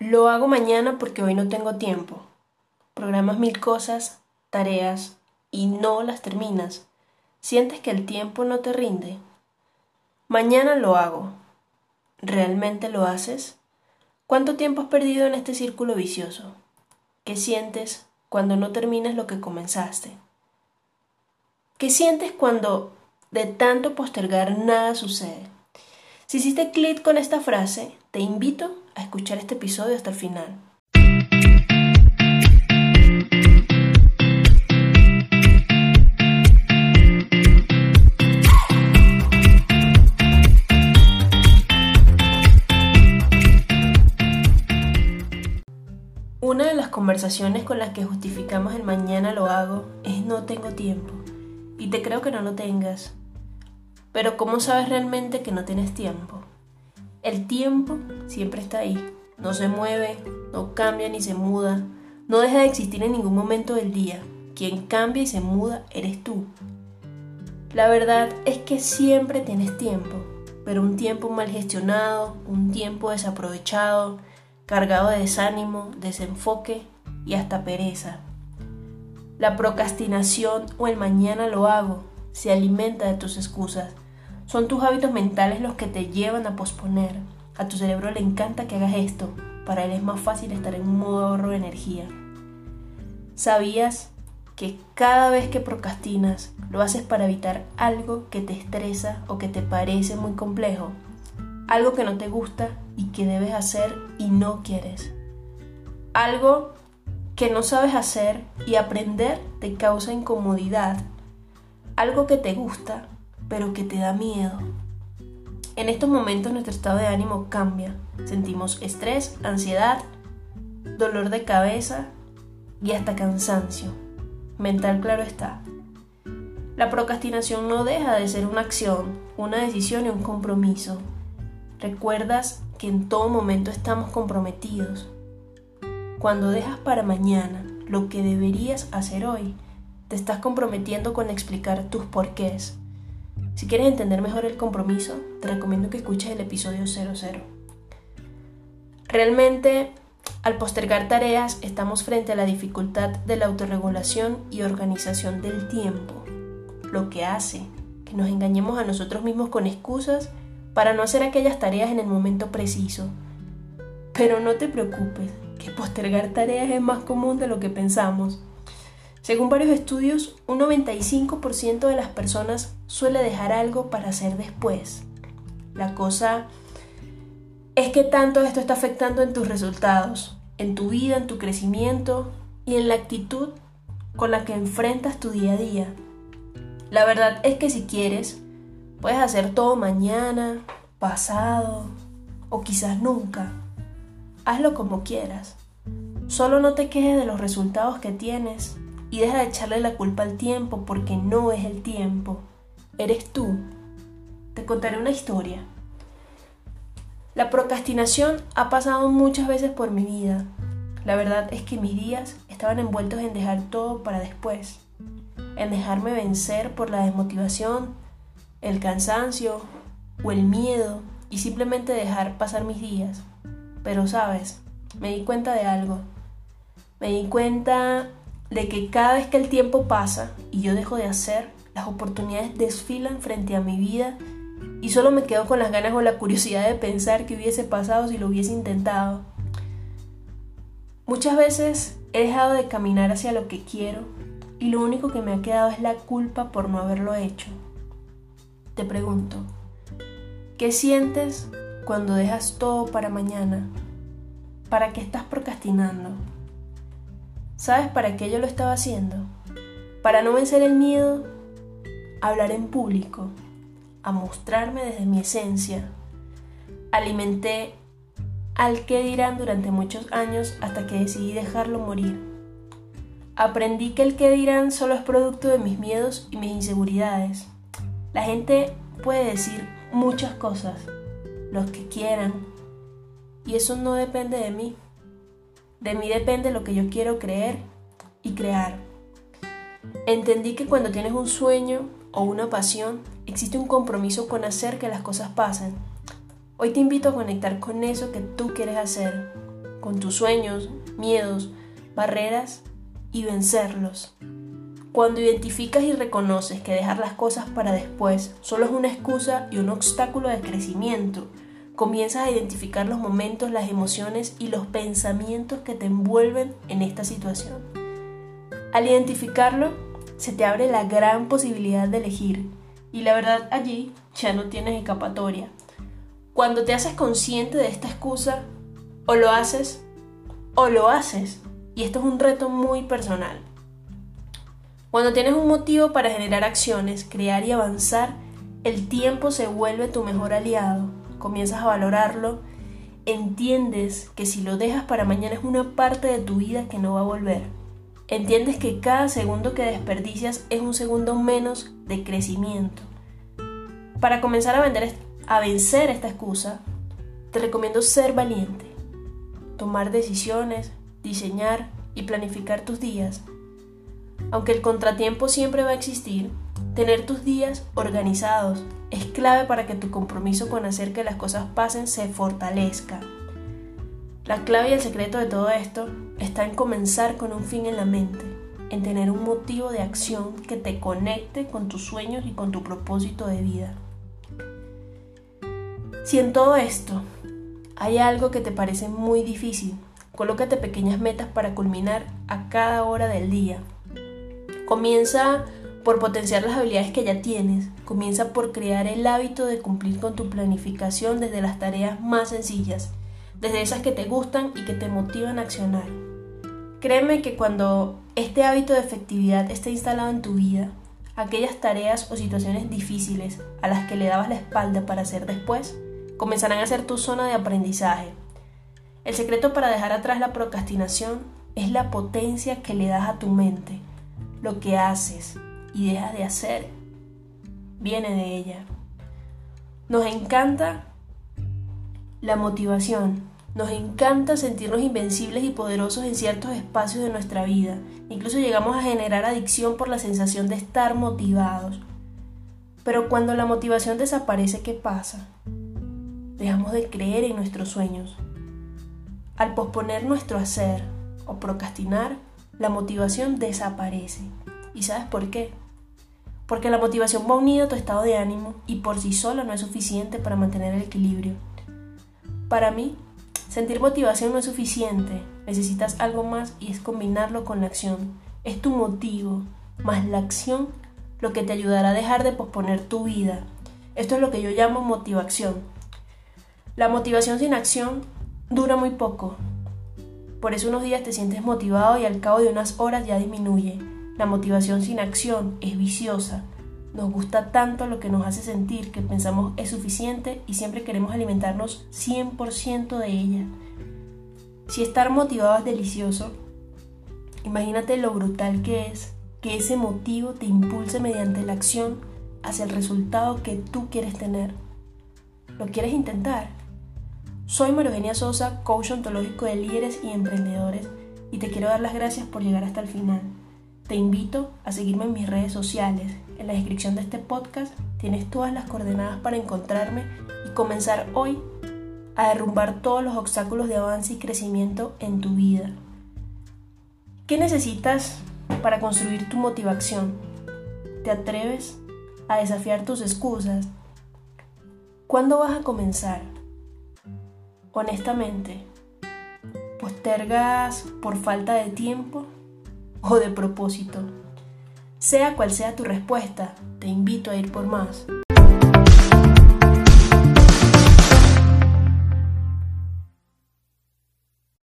Lo hago mañana porque hoy no tengo tiempo. Programas mil cosas, tareas, y no las terminas. ¿Sientes que el tiempo no te rinde? Mañana lo hago. ¿Realmente lo haces? ¿Cuánto tiempo has perdido en este círculo vicioso? ¿Qué sientes cuando no terminas lo que comenzaste? ¿Qué sientes cuando de tanto postergar nada sucede? Si hiciste clic con esta frase, te invito a escuchar este episodio hasta el final. Una de las conversaciones con las que justificamos el mañana lo hago es no tengo tiempo. Y te creo que no lo tengas. Pero ¿cómo sabes realmente que no tienes tiempo? El tiempo siempre está ahí. No se mueve, no cambia ni se muda. No deja de existir en ningún momento del día. Quien cambia y se muda eres tú. La verdad es que siempre tienes tiempo, pero un tiempo mal gestionado, un tiempo desaprovechado, cargado de desánimo, desenfoque y hasta pereza. La procrastinación o el mañana lo hago se alimenta de tus excusas. Son tus hábitos mentales los que te llevan a posponer. A tu cerebro le encanta que hagas esto. Para él es más fácil estar en un modo ahorro de energía. ¿Sabías que cada vez que procrastinas lo haces para evitar algo que te estresa o que te parece muy complejo? Algo que no te gusta y que debes hacer y no quieres. Algo que no sabes hacer y aprender te causa incomodidad algo que te gusta, pero que te da miedo. En estos momentos nuestro estado de ánimo cambia. Sentimos estrés, ansiedad, dolor de cabeza y hasta cansancio. Mental claro está. La procrastinación no deja de ser una acción, una decisión y un compromiso. Recuerdas que en todo momento estamos comprometidos. Cuando dejas para mañana lo que deberías hacer hoy, te estás comprometiendo con explicar tus porqués. Si quieres entender mejor el compromiso, te recomiendo que escuches el episodio 00. Realmente, al postergar tareas, estamos frente a la dificultad de la autorregulación y organización del tiempo, lo que hace que nos engañemos a nosotros mismos con excusas para no hacer aquellas tareas en el momento preciso. Pero no te preocupes, que postergar tareas es más común de lo que pensamos. Según varios estudios, un 95% de las personas suele dejar algo para hacer después. La cosa es que tanto esto está afectando en tus resultados, en tu vida, en tu crecimiento y en la actitud con la que enfrentas tu día a día. La verdad es que si quieres, puedes hacer todo mañana, pasado o quizás nunca. Hazlo como quieras. Solo no te quejes de los resultados que tienes y deja de echarle la culpa al tiempo porque no es el tiempo, eres tú. Te contaré una historia. La procrastinación ha pasado muchas veces por mi vida. La verdad es que mis días estaban envueltos en dejar todo para después, en dejarme vencer por la desmotivación, el cansancio o el miedo y simplemente dejar pasar mis días. Pero sabes, me di cuenta de algo. Me di cuenta de que cada vez que el tiempo pasa y yo dejo de hacer, las oportunidades desfilan frente a mi vida y solo me quedo con las ganas o la curiosidad de pensar qué hubiese pasado si lo hubiese intentado. Muchas veces he dejado de caminar hacia lo que quiero y lo único que me ha quedado es la culpa por no haberlo hecho. Te pregunto, ¿qué sientes cuando dejas todo para mañana? ¿Para qué estás procrastinando? ¿Sabes para qué yo lo estaba haciendo? Para no vencer el miedo, a hablar en público, a mostrarme desde mi esencia. Alimenté al que dirán durante muchos años hasta que decidí dejarlo morir. Aprendí que el que dirán solo es producto de mis miedos y mis inseguridades. La gente puede decir muchas cosas, los que quieran, y eso no depende de mí. De mí depende lo que yo quiero creer y crear. Entendí que cuando tienes un sueño o una pasión, existe un compromiso con hacer que las cosas pasen. Hoy te invito a conectar con eso que tú quieres hacer. con tus sueños, miedos, barreras y vencerlos. Cuando identificas y reconoces que dejar las cosas para después solo es una excusa y un obstáculo de crecimiento, comienzas a identificar los momentos, las emociones y los pensamientos que te envuelven en esta situación. Al identificarlo, se te abre la gran posibilidad de elegir y la verdad allí ya no tienes escapatoria. Cuando te haces consciente de esta excusa, o lo haces o lo haces. Y esto es un reto muy personal. Cuando tienes un motivo para generar acciones, crear y avanzar, el tiempo se vuelve tu mejor aliado. Comienzas a valorarlo, entiendes que si lo dejas para mañana es una parte de tu vida que no va a volver. Entiendes que cada segundo que desperdicias es un segundo menos de crecimiento. Para comenzar a, vencer esta excusa, te recomiendo ser valiente, tomar decisiones, diseñar y planificar tus días. Aunque el contratiempo siempre va a existir, tener tus días organizados es clave para que tu compromiso con hacer que las cosas pasen se fortalezca. La clave y el secreto de todo esto está en comenzar con un fin en la mente, en tener un motivo de acción que te conecte con tus sueños y con tu propósito de vida. Si en todo esto hay algo que te parece muy difícil, Colócate pequeñas metas para culminar a cada hora del día. Comienza por potenciar las habilidades que ya tienes. Comienza por crear el hábito de cumplir con tu planificación desde las tareas más sencillas, desde esas que te gustan y que te motivan a accionar. Créeme que cuando este hábito de efectividad esté instalado en tu vida, aquellas tareas o situaciones difíciles a las que le dabas la espalda para hacer después, comenzarán a ser tu zona de aprendizaje el secreto para dejar atrás la procrastinación es la potencia que le das a tu mente. Lo que haces y dejas de hacer viene de ella. Nos encanta la motivación. Nos encanta sentirnos invencibles y poderosos en ciertos espacios de nuestra vida. Incluso llegamos a generar adicción por la sensación de estar motivados. Pero cuando la motivación desaparece, ¿qué pasa? Dejamos de creer en nuestros sueños. Al posponer nuestro hacer o procrastinar, la motivación desaparece. ¿Y sabes por qué? Porque la motivación va unida a tu estado de ánimo y por sí sola no es suficiente para mantener el equilibrio. Para mí, sentir motivación no es suficiente, necesitas algo más y es combinarlo con la acción. Es tu motivo, más la acción, lo que te ayudará a dejar de posponer tu vida. Esto es lo que yo llamo motivación. La motivación sin acción dura muy poco. Por eso unos días te sientes motivado y al cabo de unas horas ya disminuye. La motivación sin acción es viciosa. Nos gusta tanto lo que nos hace sentir que pensamos es suficiente y siempre queremos alimentarnos 100% de ella. Si estar motivado es delicioso, imagínate lo brutal que es que ese motivo te impulse mediante la acción hacia el resultado que tú quieres tener. ¿Lo quieres intentar? Soy María Sosa, coach ontológico de líderes y emprendedores, y te quiero dar las gracias por llegar hasta el final. Te invito a seguirme en mis redes sociales. En la descripción de este podcast tienes todas las coordenadas para encontrarme y comenzar hoy a derrumbar todos los obstáculos de avance y crecimiento en tu vida. ¿Qué necesitas para construir tu motivación? ¿Te atreves a desafiar tus excusas? ¿Cuándo vas a comenzar? honestamente, postergas por falta de tiempo o de propósito. Sea cual sea tu respuesta, te invito a ir por más.